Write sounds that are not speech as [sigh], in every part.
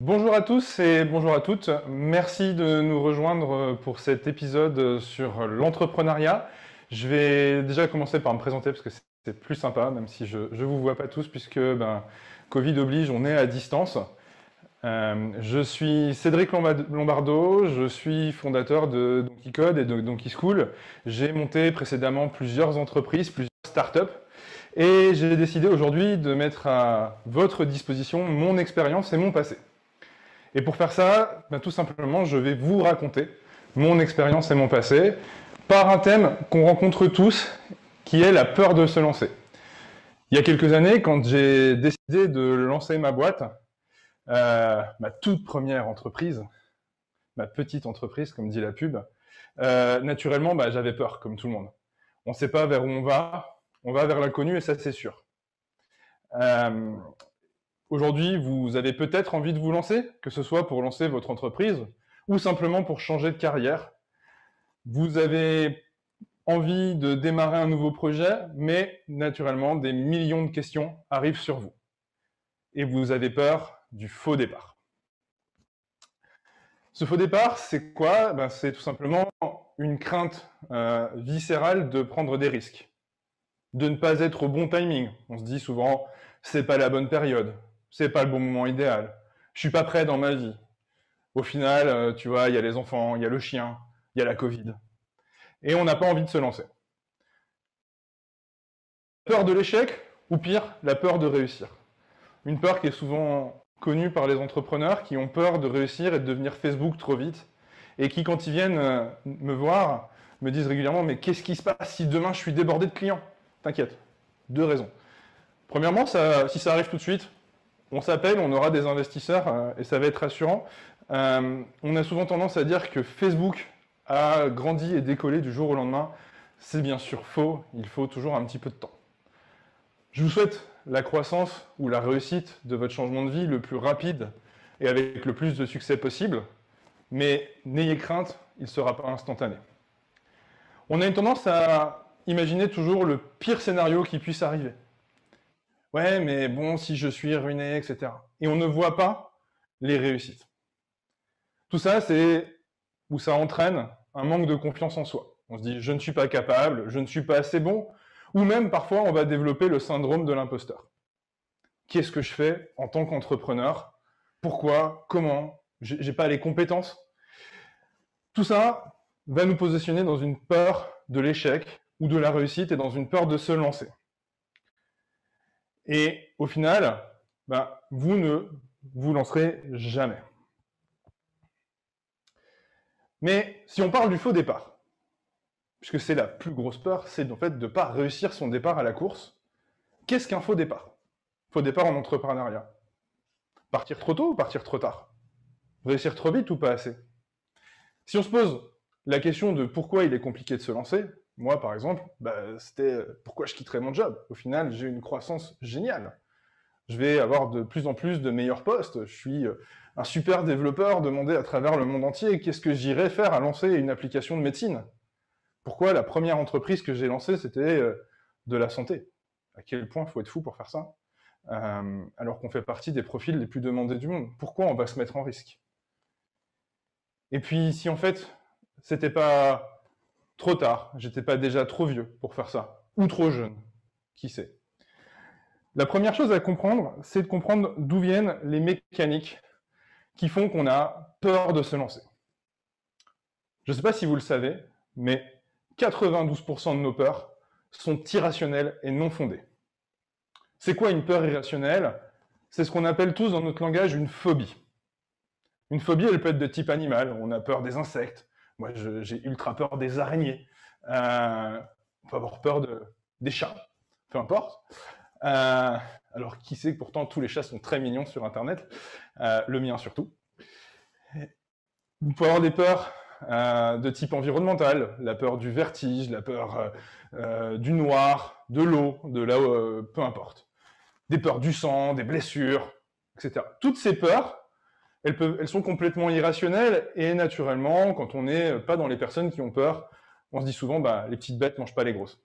Bonjour à tous et bonjour à toutes. Merci de nous rejoindre pour cet épisode sur l'entrepreneuriat. Je vais déjà commencer par me présenter parce que c'est plus sympa, même si je ne vous vois pas tous, puisque ben, Covid oblige, on est à distance. Euh, je suis Cédric Lombardo, je suis fondateur de Donkey Code et de Donkey School. J'ai monté précédemment plusieurs entreprises, plusieurs startups, et j'ai décidé aujourd'hui de mettre à votre disposition mon expérience et mon passé. Et pour faire ça, ben, tout simplement, je vais vous raconter mon expérience et mon passé par un thème qu'on rencontre tous, qui est la peur de se lancer. Il y a quelques années, quand j'ai décidé de lancer ma boîte, euh, ma toute première entreprise, ma petite entreprise, comme dit la pub, euh, naturellement, bah, j'avais peur, comme tout le monde. On ne sait pas vers où on va, on va vers l'inconnu et ça, c'est sûr. Euh, Aujourd'hui, vous avez peut-être envie de vous lancer, que ce soit pour lancer votre entreprise ou simplement pour changer de carrière. Vous avez envie de démarrer un nouveau projet, mais naturellement, des millions de questions arrivent sur vous. Et vous avez peur du faux départ. Ce faux départ, c'est quoi? Ben, C'est tout simplement une crainte euh, viscérale de prendre des risques, de ne pas être au bon timing. On se dit souvent, c'est pas la bonne période, c'est pas le bon moment idéal. Je suis pas prêt dans ma vie. Au final, euh, tu vois, il y a les enfants, il y a le chien, il y a la Covid. Et on n'a pas envie de se lancer. Peur de l'échec, ou pire, la peur de réussir. Une peur qui est souvent connue par les entrepreneurs qui ont peur de réussir et de devenir Facebook trop vite, et qui, quand ils viennent euh, me voir, me disent régulièrement, mais qu'est-ce qui se passe si demain je suis débordé de clients? T'inquiète, deux raisons. Premièrement, si ça arrive tout de suite, on s'appelle, on aura des investisseurs euh, et ça va être rassurant. Euh, on a souvent tendance à dire que Facebook a grandi et décollé du jour au lendemain. C'est bien sûr faux, il faut toujours un petit peu de temps. Je vous souhaite la croissance ou la réussite de votre changement de vie le plus rapide et avec le plus de succès possible, mais n'ayez crainte, il ne sera pas instantané. On a une tendance à imaginer toujours le pire scénario qui puisse arriver. Ouais, mais bon, si je suis ruiné, etc. Et on ne voit pas les réussites. Tout ça, c'est où ça entraîne un manque de confiance en soi. On se dit, je ne suis pas capable, je ne suis pas assez bon, ou même parfois on va développer le syndrome de l'imposteur. Qu'est-ce que je fais en tant qu'entrepreneur? Pourquoi? Comment? J'ai pas les compétences Tout ça va nous positionner dans une peur de l'échec ou de la réussite et dans une peur de se lancer. Et au final, ben, vous ne vous lancerez jamais. Mais si on parle du faux départ, puisque c'est la plus grosse peur, c'est en fait de ne pas réussir son départ à la course, qu'est-ce qu'un faux départ? Faux départ en entrepreneuriat. Partir trop tôt ou partir trop tard? Réussir trop vite ou pas assez? Si on se pose la question de pourquoi il est compliqué de se lancer, moi, par exemple, bah, c'était euh, pourquoi je quitterais mon job? Au final, j'ai une croissance géniale. Je vais avoir de plus en plus de meilleurs postes. Je suis euh, un super développeur demandé à travers le monde entier. Qu'est-ce que j'irais faire à lancer une application de médecine? Pourquoi la première entreprise que j'ai lancée, c'était euh, de la santé? À quel point il faut être fou pour faire ça? Alors qu'on fait partie des profils les plus demandés du monde. Pourquoi on va se mettre en risque? Et puis, si en fait, c'était pas trop tard, j'étais pas déjà trop vieux pour faire ça, ou trop jeune, qui sait. La première chose à comprendre, c'est de comprendre d'où viennent les mécaniques qui font qu'on a peur de se lancer. Je ne sais pas si vous le savez, mais 92% de nos peurs sont irrationnelles et non fondées. C'est quoi une peur irrationnelle? C'est ce qu'on appelle tous dans notre langage une phobie. Une phobie, elle peut être de type animal. On a peur des insectes, moi, j'ai ultra peur des araignées. Euh, on peut avoir peur de, des chats, peu importe. Euh, alors, qui sait que pourtant tous les chats sont très mignons sur Internet, euh, le mien surtout. Vous pouvez avoir des peurs de type environnemental, la peur du vertige, la peur du noir, de l'eau, de là, peu importe. Des peurs du sang, des blessures, etc. Toutes ces peurs, elles, sont complètement irrationnelles et naturellement, quand on n'est pas dans les personnes qui ont peur, on se dit souvent, bah, les petites bêtes mangent pas les grosses.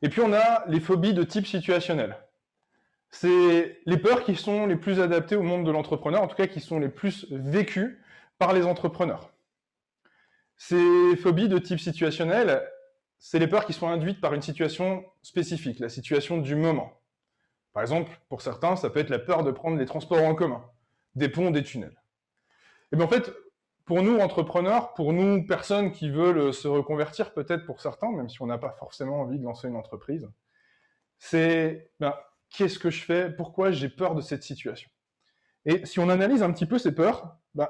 Et puis on a les phobies de type situationnel. c'est les peurs qui sont les plus adaptées au monde de l'entrepreneur, en tout cas qui sont les plus vécues par les entrepreneurs. Ces phobies de type situationnel, c'est les peurs qui sont induites par une situation spécifique, la situation du moment. Par exemple, pour certains, ça peut être la peur de prendre les transports en commun, des ponts, des tunnels. Et bien en fait, pour nous, entrepreneurs, pour nous, personnes qui veulent se reconvertir, peut-être pour certains, même si on n'a pas forcément envie de lancer une entreprise, c'est ben, qu'est-ce que je fais? Pourquoi j'ai peur de cette situation? Et si on analyse un petit peu ces peurs, ben,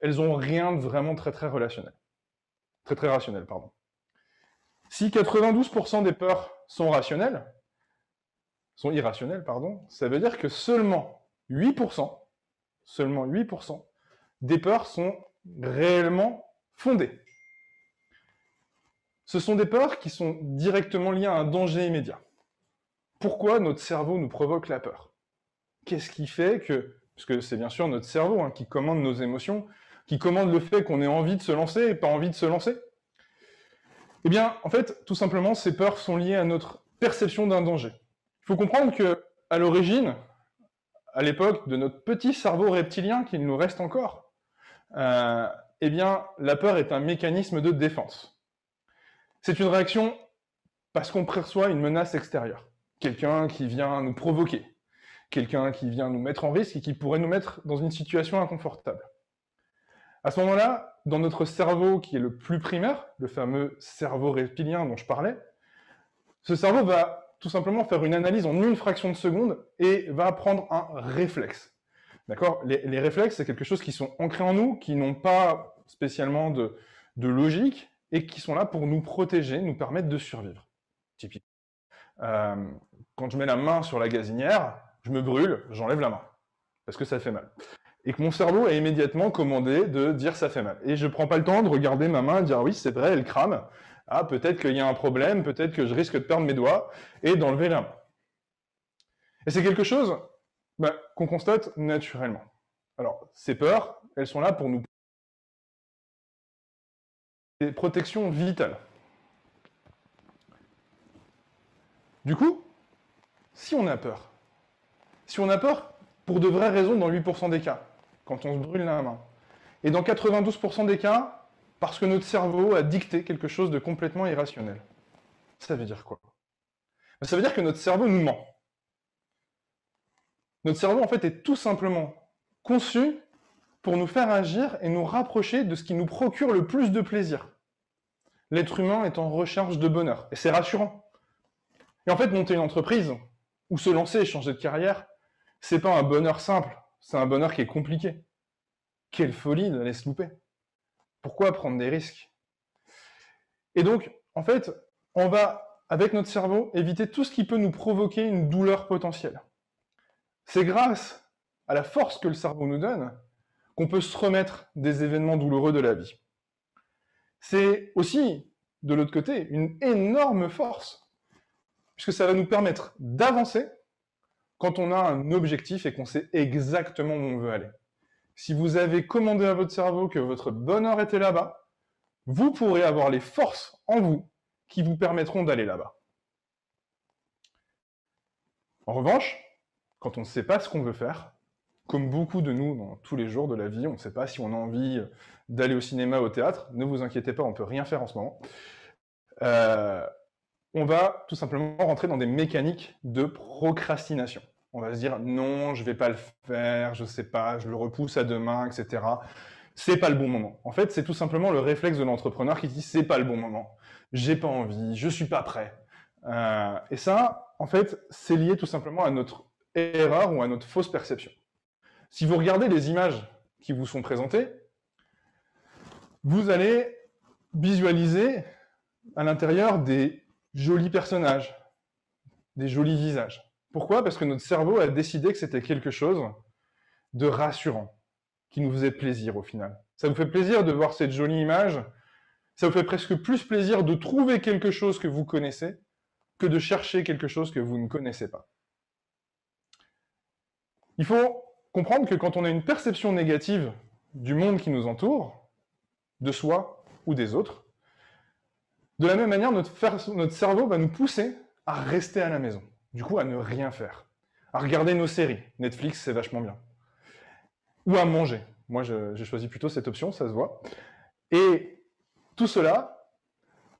elles ont rien de vraiment très très relationnel. Très très rationnel, pardon. Si 92% des peurs sont rationnelles, sont irrationnelles, pardon, ça veut dire que seulement 8%, seulement 8% des peurs sont réellement fondées. Ce sont des peurs qui sont directement liées à un danger immédiat. Pourquoi notre cerveau nous provoque la peur? Qu'est-ce qui fait que, parce que c'est bien sûr notre cerveau hein, qui commande nos émotions, qui commande le fait qu'on ait envie de se lancer et pas envie de se lancer? Eh bien, en fait, tout simplement, ces peurs sont liées à notre perception d'un danger. Il faut comprendre que, à l'origine, à l'époque de notre petit cerveau reptilien qu'il nous reste encore, euh, eh bien, la peur est un mécanisme de défense. C'est une réaction parce qu'on perçoit une menace extérieure. Quelqu'un qui vient nous provoquer, quelqu'un qui vient nous mettre en risque et qui pourrait nous mettre dans une situation inconfortable. À ce moment-là, dans notre cerveau qui est le plus primaire, le fameux cerveau reptilien dont je parlais, ce cerveau va tout simplement faire une analyse en une fraction de seconde et va prendre un réflexe. D'accord? Les, réflexes, c'est quelque chose qui sont ancrés en nous, qui n'ont pas spécialement de, logique et qui sont là pour nous protéger, nous permettre de survivre. Typiquement. Euh, quand je mets la main sur la gazinière, je me brûle, j'enlève la main, parce que ça fait mal et que mon cerveau a immédiatement commandé de dire ça fait mal. Et je prends pas le temps de regarder ma main et de dire oui, c'est vrai, elle crame. Ah, peut-être qu'il y a un problème, peut-être que je risque de perdre mes doigts et d'enlever la main. Et c'est quelque chose bah, qu'on constate naturellement. Alors, ces peurs, elles sont là pour nous des protections vitales. Du coup, si on a peur, si on a peur pour de vraies raisons dans 8% des cas, quand on se brûle la main. Et dans 92% des cas, parce que notre cerveau a dicté quelque chose de complètement irrationnel. Ça veut dire quoi? Ben, Ça veut dire que notre cerveau nous ment. Notre cerveau, en fait, est tout simplement conçu pour nous faire agir et nous rapprocher de ce qui nous procure le plus de plaisir. L'être humain est en recherche de bonheur, et c'est rassurant. Et en fait, monter une entreprise, ou se lancer et changer de carrière, c'est pas un bonheur simple, c'est un bonheur qui est compliqué. Quelle folie de laisser louper. Pourquoi prendre des risques? Et donc, en fait, on va, avec notre cerveau, éviter tout ce qui peut nous provoquer une douleur potentielle. C'est grâce à la force que le cerveau nous donne qu'on peut se remettre des événements douloureux de la vie. C'est aussi, de l'autre côté, une énorme force, puisque ça va nous permettre d'avancer quand on a un objectif et qu'on sait exactement où on veut aller. Si vous avez commandé à votre cerveau que votre bonheur était là-bas, vous pourrez avoir les forces en vous qui vous permettront d'aller là-bas. En revanche, quand on ne sait pas ce qu'on veut faire, comme beaucoup de nous dans tous les jours de la vie, on ne sait pas si on a envie d'aller au cinéma, au théâtre, ne vous inquiétez pas, on ne peut rien faire en ce moment. Euh, on va tout simplement rentrer dans des mécaniques de procrastination on va se dire non, je vais pas le faire, je sais pas, je le repousse à demain, etc. C'est pas le bon moment. En fait, c'est tout simplement le réflexe de l'entrepreneur qui dit c'est pas le bon moment, j'ai pas envie, je suis pas prêt. Euh, et ça, en fait, c'est lié tout simplement à notre erreur ou à notre fausse perception. Si vous regardez les images qui vous sont présentées, vous allez visualiser à l'intérieur des jolis personnages, des jolis visages. Pourquoi? Parce que notre cerveau a décidé que c'était quelque chose de rassurant, qui nous faisait plaisir au final. Ça vous fait plaisir de voir cette jolie image, ça vous fait presque plus plaisir de trouver quelque chose que vous connaissez que de chercher quelque chose que vous ne connaissez pas. Il faut comprendre que quand on a une perception négative du monde qui nous entoure, de soi ou des autres, de la même manière, notre, cerveau va nous pousser à rester à la maison du coup à ne rien faire, à regarder nos séries. Netflix, c'est vachement bien. Ou à manger. Moi, j'ai choisi plutôt cette option, ça se voit. Et tout cela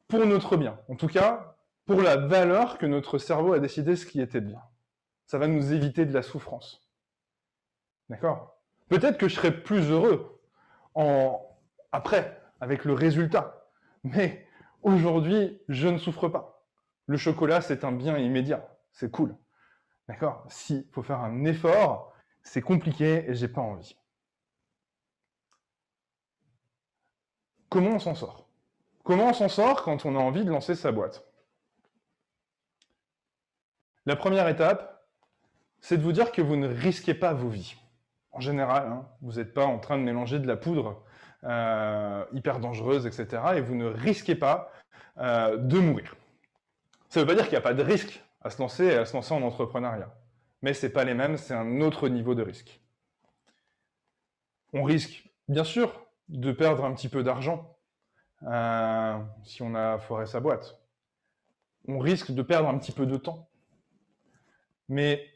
pour notre bien. En tout cas, pour la valeur que notre cerveau a décidé ce qui était bien. Ça va nous éviter de la souffrance. D'accord? Peut-être que je serai plus heureux après, avec le résultat. Mais aujourd'hui, je ne souffre pas. Le chocolat, c'est un bien immédiat. C'est cool. D'accord? S'il faut faire un effort, c'est compliqué et j'ai pas envie. Comment on s'en sort? Comment on s'en sort quand on a envie de lancer sa boîte? La première étape, c'est de vous dire que vous ne risquez pas vos vies. En général, hein, vous n'êtes pas en train de mélanger de la poudre euh, hyper dangereuse, etc. Et vous ne risquez pas euh, de mourir. Ça ne veut pas dire qu'il n'y a pas de risque à se lancer et à se lancer en entrepreneuriat. Mais ce n'est pas les mêmes, c'est un autre niveau de risque. On risque, bien sûr, de perdre un petit peu d'argent euh, si on a foiré sa boîte. On risque de perdre un petit peu de temps. Mais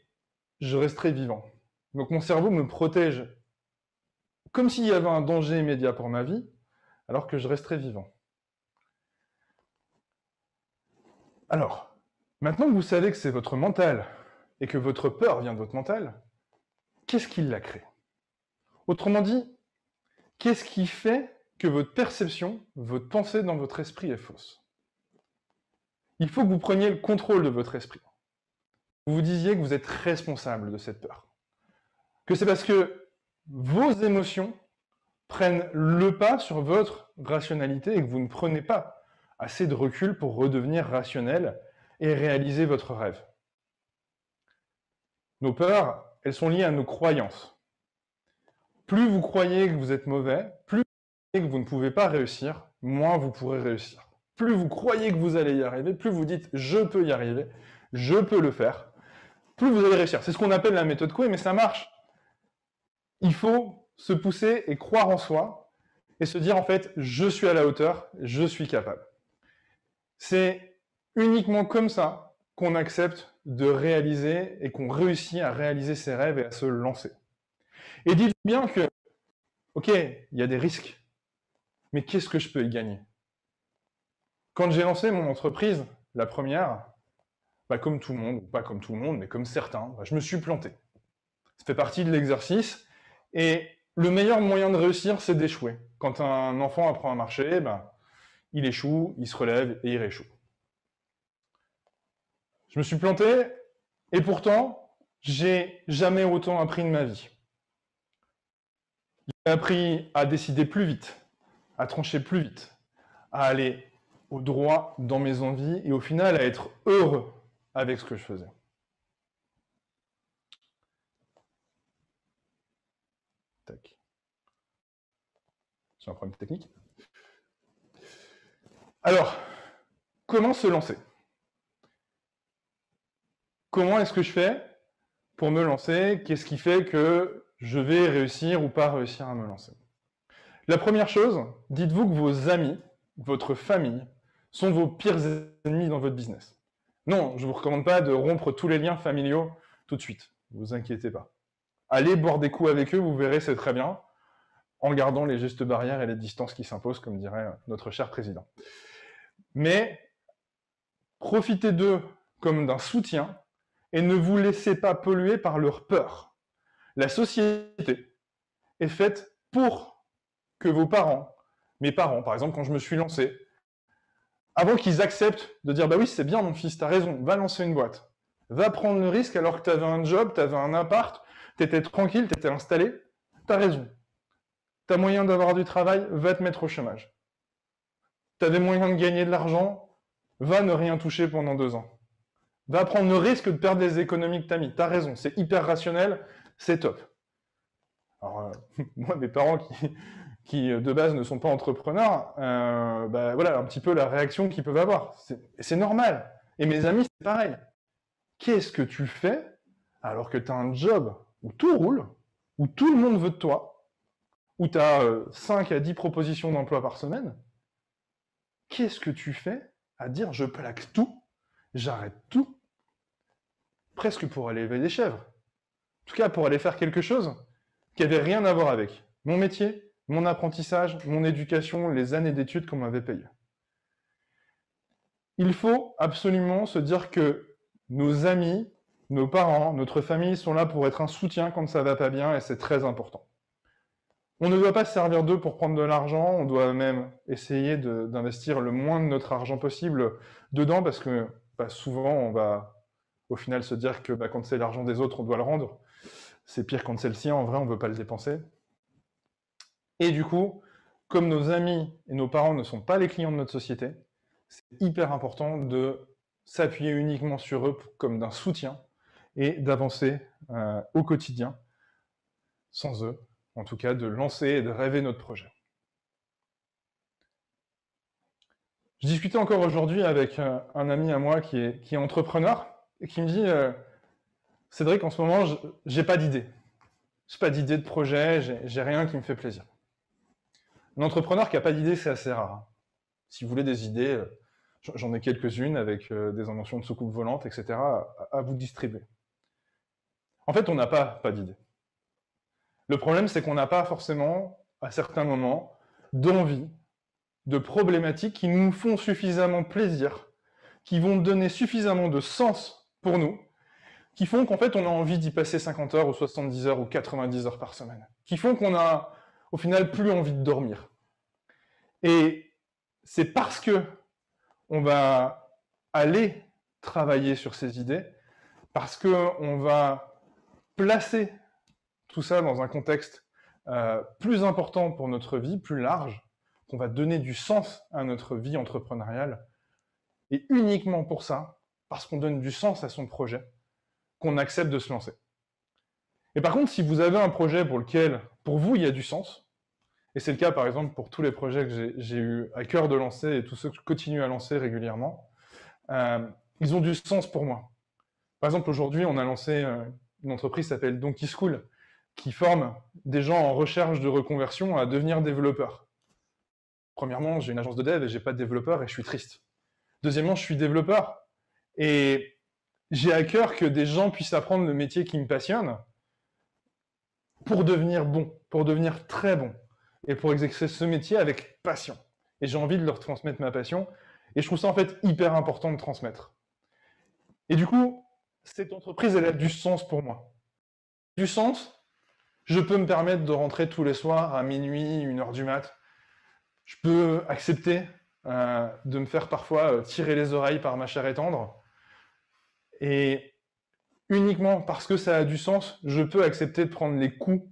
je resterai vivant. Donc mon cerveau me protège comme s'il y avait un danger immédiat pour ma vie, alors que je resterai vivant. Alors, maintenant que vous savez que c'est votre mental et que votre peur vient de votre mental, qu'est-ce qui l'a créé? Autrement dit, qu'est-ce qui fait que votre perception, votre pensée dans votre esprit est fausse? Il faut que vous preniez le contrôle de votre esprit. Vous vous disiez que vous êtes responsable de cette peur. Que c'est parce que vos émotions prennent le pas sur votre rationalité et que vous ne prenez pas assez de recul pour redevenir rationnel et réaliser votre rêve. Nos peurs, elles sont liées à nos croyances. Plus vous croyez que vous êtes mauvais, plus vous que vous ne pouvez pas réussir, moins vous pourrez réussir. Plus vous croyez que vous allez y arriver, plus vous dites je peux y arriver, je peux le faire, plus vous allez réussir. C'est ce qu'on appelle la méthode Coué, mais ça marche il faut se pousser et croire en soi et se dire en fait, je suis à la hauteur, je suis capable. C'est uniquement comme ça qu'on accepte de réaliser et qu'on réussit à réaliser ses rêves et à se lancer. Et dites bien que, ok, il y a des risques, mais qu'est-ce que je peux y gagner? Quand j'ai lancé mon entreprise, la première, bah comme tout le monde, ou pas comme tout le monde, mais comme certains, bah je me suis planté. Ça fait partie de l'exercice, et le meilleur moyen de réussir, c'est d'échouer. Quand un enfant apprend à marcher, ben, il échoue, il se relève et il rééchoue. Je me suis planté, et pourtant, j'ai jamais autant appris de ma vie. J'ai appris à décider plus vite, à trancher plus vite, à aller au droit dans mes envies et au final à être heureux avec ce que je faisais. J'ai un problème technique. Alors, comment se lancer? Comment est-ce que je fais pour me lancer? Qu'est-ce qui fait que je vais réussir ou pas réussir à me lancer? La première chose, dites-vous que vos amis, votre famille, sont vos pires ennemis dans votre business. Non, je ne vous recommande pas de rompre tous les liens familiaux tout de suite. Ne vous inquiétez pas. Allez boire des coups avec eux, vous verrez, c'est très bien en gardant les gestes barrières et les distances qui s'imposent, comme dirait notre cher président. Mais profitez d'eux comme d'un soutien et ne vous laissez pas polluer par leur peur. La société est faite pour que vos parents, mes parents par exemple, quand je me suis lancé, avant qu'ils acceptent de dire bah oui c'est bien mon fils, t'as raison, va lancer une boîte, va prendre le risque alors que tu avais un job, tu avais un appart, tu étais tranquille, tu étais installé, t'as raison, tu as moyen d'avoir du travail, va te mettre au chômage. Tu avais moyen de gagner de l'argent, va ne rien toucher pendant deux ans. Va prendre le risque de perdre les économies que tu as mis. Tu as raison, c'est hyper rationnel, c'est top. Alors, euh, [laughs] moi, mes parents qui, de base ne sont pas entrepreneurs, euh, bah, voilà un petit peu la réaction qu'ils peuvent avoir. C'est normal. Et mes amis, c'est pareil. Qu'est-ce que tu fais alors que tu as un job où tout roule, où tout le monde veut de toi, où tu as 5 à 10 propositions d'emploi par semaine, qu'est-ce que tu fais à dire je plaque tout, j'arrête tout? Presque pour aller élever des chèvres. En tout cas, pour aller faire quelque chose qui avait rien à voir avec mon métier, mon apprentissage, mon éducation, les années d'études qu'on m'avait payées. Il faut absolument se dire que nos amis, nos parents, notre famille sont là pour être un soutien quand ça va pas bien et c'est très important. On ne doit pas se servir d'eux pour prendre de l'argent, on doit même essayer d'investir le moins de notre argent possible dedans parce que bah, souvent on va au final se dire que bah, quand c'est l'argent des autres, on doit le rendre. C'est pire quand c'est le sien, en vrai, on ne veut pas le dépenser. Et du coup, comme nos amis et nos parents ne sont pas les clients de notre société, c'est hyper important de s'appuyer uniquement sur eux comme d'un soutien et d'avancer euh, au quotidien sans eux, en tout cas de lancer et de rêver notre projet. Je discutais encore aujourd'hui avec euh, un ami à moi qui est, entrepreneur qui me dit euh, Cédric, en ce moment, j'ai pas d'idée. J'ai pas d'idée de projet, j'ai rien qui me fait plaisir. Un entrepreneur qui n'a pas d'idée, c'est assez rare. Si vous voulez des idées, euh, j'en ai quelques-unes avec euh, des inventions de soucoupe volante, etc., à, vous distribuer. En fait, on n'a pas, pas d'idée. Le problème, c'est qu'on n'a pas forcément, à certains moments, d'envie, de problématiques qui nous font suffisamment plaisir, qui vont donner suffisamment de sens nous, qui font qu'en fait, on a envie d'y passer 50 heures ou 70 heures ou 90 heures par semaine, qui font qu'on a au final plus envie de dormir. Et c'est parce que on va aller travailler sur ces idées, parce qu'on va placer tout ça dans un contexte euh, plus important pour notre vie, plus large, qu'on va donner du sens à notre vie entrepreneuriale. Et uniquement pour ça, parce qu'on donne du sens à son projet, qu'on accepte de se lancer. Et par contre, si vous avez un projet pour lequel, pour vous, il y a du sens, et c'est le cas, par exemple, pour tous les projets que j'ai eu à cœur de lancer et tous ceux que je continue à lancer régulièrement. Euh, ils ont du sens pour moi. Par exemple, aujourd'hui, on a lancé euh, une entreprise qui s'appelle Donkey School, qui forme des gens en recherche de reconversion à devenir développeurs. Premièrement, j'ai une agence de dev et j'ai pas de développeur et je suis triste. Deuxièmement, je suis développeur et j'ai à cœur que des gens puissent apprendre le métier qui me passionne pour devenir bon, pour devenir très bon et pour exercer ce métier avec passion. Et j'ai envie de leur transmettre ma passion. Et je trouve ça en fait hyper important de transmettre. Et du coup, cette entreprise, elle a du sens pour moi. Du sens, je peux me permettre de rentrer tous les soirs à minuit, une heure du mat. Je peux accepter euh, de me faire parfois euh, tirer les oreilles par ma chair et tendre. Et uniquement parce que ça a du sens, je peux accepter de prendre les coups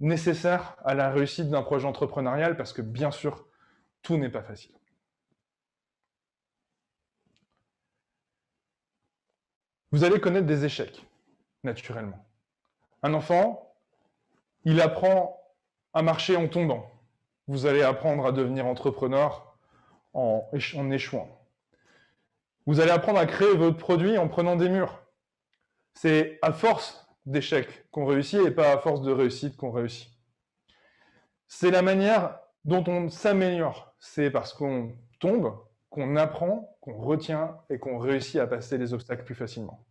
nécessaire à la réussite d'un projet entrepreneurial parce que bien sûr, tout n'est pas facile. Vous allez connaître des échecs, naturellement. Un enfant, il apprend à marcher en tombant. Vous allez apprendre à devenir entrepreneur en, en échouant. Vous allez apprendre à créer votre produit en prenant des murs. C'est à force d'échecs qu'on réussit et pas à force de réussite qu'on réussit. C'est la manière dont on s'améliore. C'est parce qu'on tombe, qu'on apprend, qu'on retient et qu'on réussit à passer les obstacles plus facilement.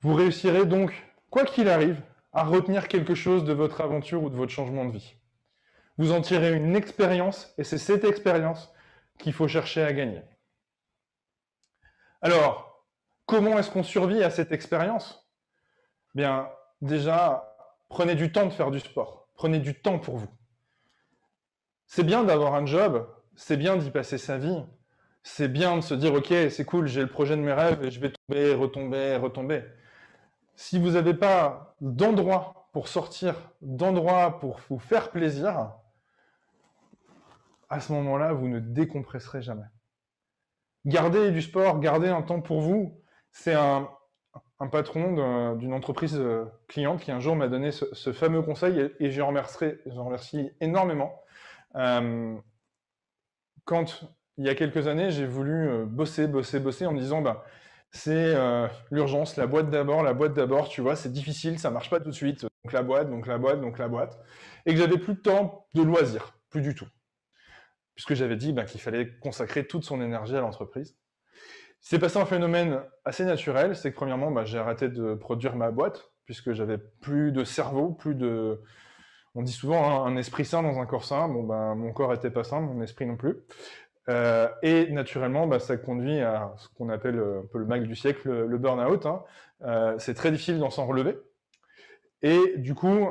Vous réussirez donc, quoi qu'il arrive, à retenir quelque chose de votre aventure ou de votre changement de vie. Vous en tirez une expérience et c'est cette expérience qu'il faut chercher à gagner. Alors, Comment est-ce qu'on survit à cette expérience? Bien, déjà, prenez du temps de faire du sport. Prenez du temps pour vous. C'est bien d'avoir un job, c'est bien d'y passer sa vie, c'est bien de se dire, ok, c'est cool, j'ai le projet de mes rêves et je vais tomber, retomber, retomber. Si vous n'avez pas d'endroit pour sortir, d'endroit pour vous faire plaisir, à ce moment-là, vous ne décompresserez jamais. Gardez du sport, gardez un temps pour vous, c'est un, patron d'une entreprise euh, cliente qui un jour m'a donné ce, fameux conseil et, je remercie, énormément. Euh, quand, il y a quelques années, j'ai voulu euh, bosser, bosser, bosser en me disant, bah, c'est l'urgence, la boîte d'abord, la boîte d'abord, tu vois, c'est difficile, ça marche pas tout de suite, donc la boîte, donc la boîte, donc la boîte, et que j'avais plus de temps de loisirs, plus du tout, puisque j'avais dit bah, qu'il fallait consacrer toute son énergie à l'entreprise. C'est passé un phénomène assez naturel, c'est que premièrement, bah, j'ai arrêté de produire ma boîte, puisque j'avais plus de cerveau, plus de... On dit souvent hein, un esprit sain dans un corps sain, bon ben mon corps était pas sain, mon esprit non plus. Euh, et naturellement, bah, ça conduit à ce qu'on appelle euh, un peu le mag du siècle, le, burn-out. Hein. Euh, c'est très difficile d'en s'en relever. Et du coup,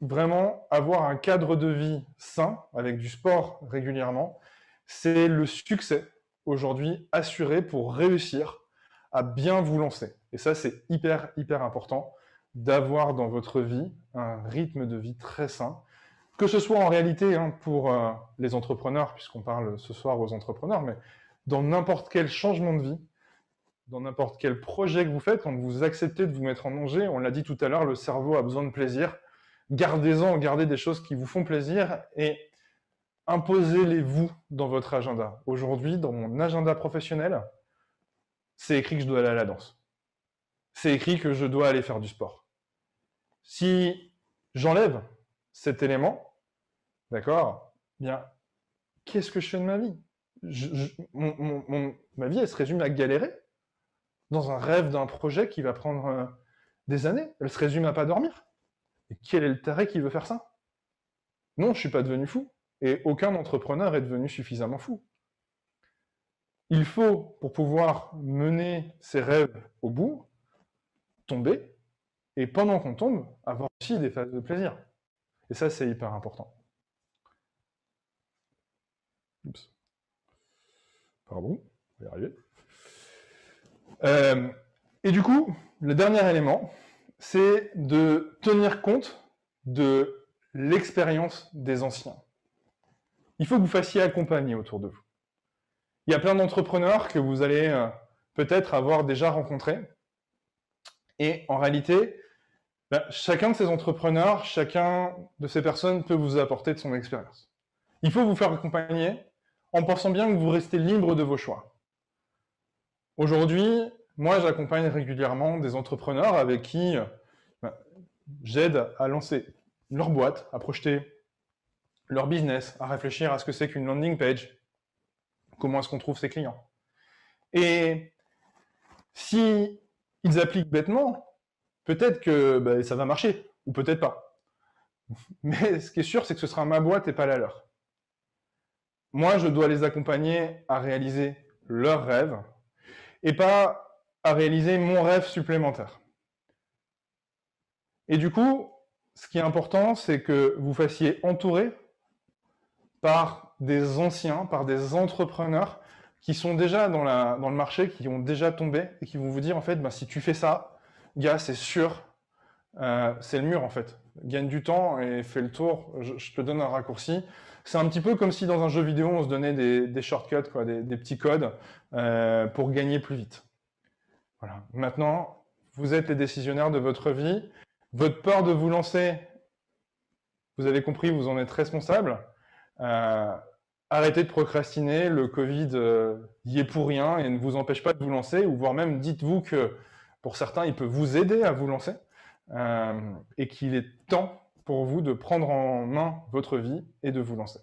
vraiment avoir un cadre de vie sain, avec du sport régulièrement, c'est le succès aujourd'hui assuré pour réussir à bien vous lancer. Et ça, c'est hyper, hyper important d'avoir dans votre vie un rythme de vie très sain, que ce soit en réalité hein, pour euh, les entrepreneurs, puisqu'on parle ce soir aux entrepreneurs, mais dans n'importe quel changement de vie, dans n'importe quel projet que vous faites, quand vous acceptez de vous mettre en danger, on l'a dit tout à l'heure, le cerveau a besoin de plaisir. Gardez-en, gardez des choses qui vous font plaisir et imposez-les-vous dans votre agenda. Aujourd'hui, dans mon agenda professionnel, c'est écrit que je dois aller à la danse. C'est écrit que je dois aller faire du sport. Si j'enlève cet élément, d'accord, bien, qu'est-ce que je fais de ma vie? Ma vie, elle se résume à galérer dans un rêve d'un projet qui va prendre euh, des années. Elle se résume à pas dormir. Quel est le taré qui veut faire ça? Non, je suis pas devenu fou. Et aucun entrepreneur est devenu suffisamment fou. Il faut, pour pouvoir mener ses rêves au bout, tomber, et pendant qu'on tombe, avoir aussi des phases de plaisir. Et ça, c'est hyper important. Oups. Pardon, y. Euh, et du coup, le dernier élément, c'est de tenir compte de l'expérience des anciens il faut que vous fassiez accompagner autour de vous. Il y a plein d'entrepreneurs que vous allez euh, peut-être avoir déjà rencontrés. Et en réalité, ben, chacun de ces entrepreneurs, chacun de ces personnes peut vous apporter de son expérience. Il faut vous faire accompagner en pensant bien que vous restez libre de vos choix. Aujourd'hui, moi, j'accompagne régulièrement des entrepreneurs avec qui ben, j'aide à lancer leur boîte, à projeter leur business, à réfléchir à ce que c'est qu'une landing page, comment est-ce qu'on trouve ses clients. Et si ils appliquent bêtement, peut-être que bah, ça va marcher, ou peut-être pas. [laughs] Mais ce qui est sûr, c'est que ce sera ma boîte et pas la leur. Moi, je dois les accompagner à réaliser leurs rêves, et pas à réaliser mon rêve supplémentaire. Et du coup, ce qui est important, c'est que vous fassiez entourer par des anciens, par des entrepreneurs qui sont déjà dans, le marché, qui ont déjà tombé et qui vont vous dire en fait, bah, si tu fais ça, gars, c'est sûr, euh, c'est le mur en fait. Gagne du temps et fais le tour. Je, te donne un raccourci. C'est un petit peu comme si dans un jeu vidéo, on se donnait des, shortcuts, quoi, des, petits codes euh, pour gagner plus vite. Maintenant, vous êtes les décisionnaires de votre vie. Votre peur de vous lancer, vous avez compris, vous en êtes responsable. Euh, arrêtez de procrastiner, le Covid euh, y est pour rien et ne vous empêche pas de vous lancer, ou voire même dites-vous que pour certains, il peut vous aider à vous lancer, euh, et qu'il est temps pour vous de prendre en main votre vie et de vous lancer.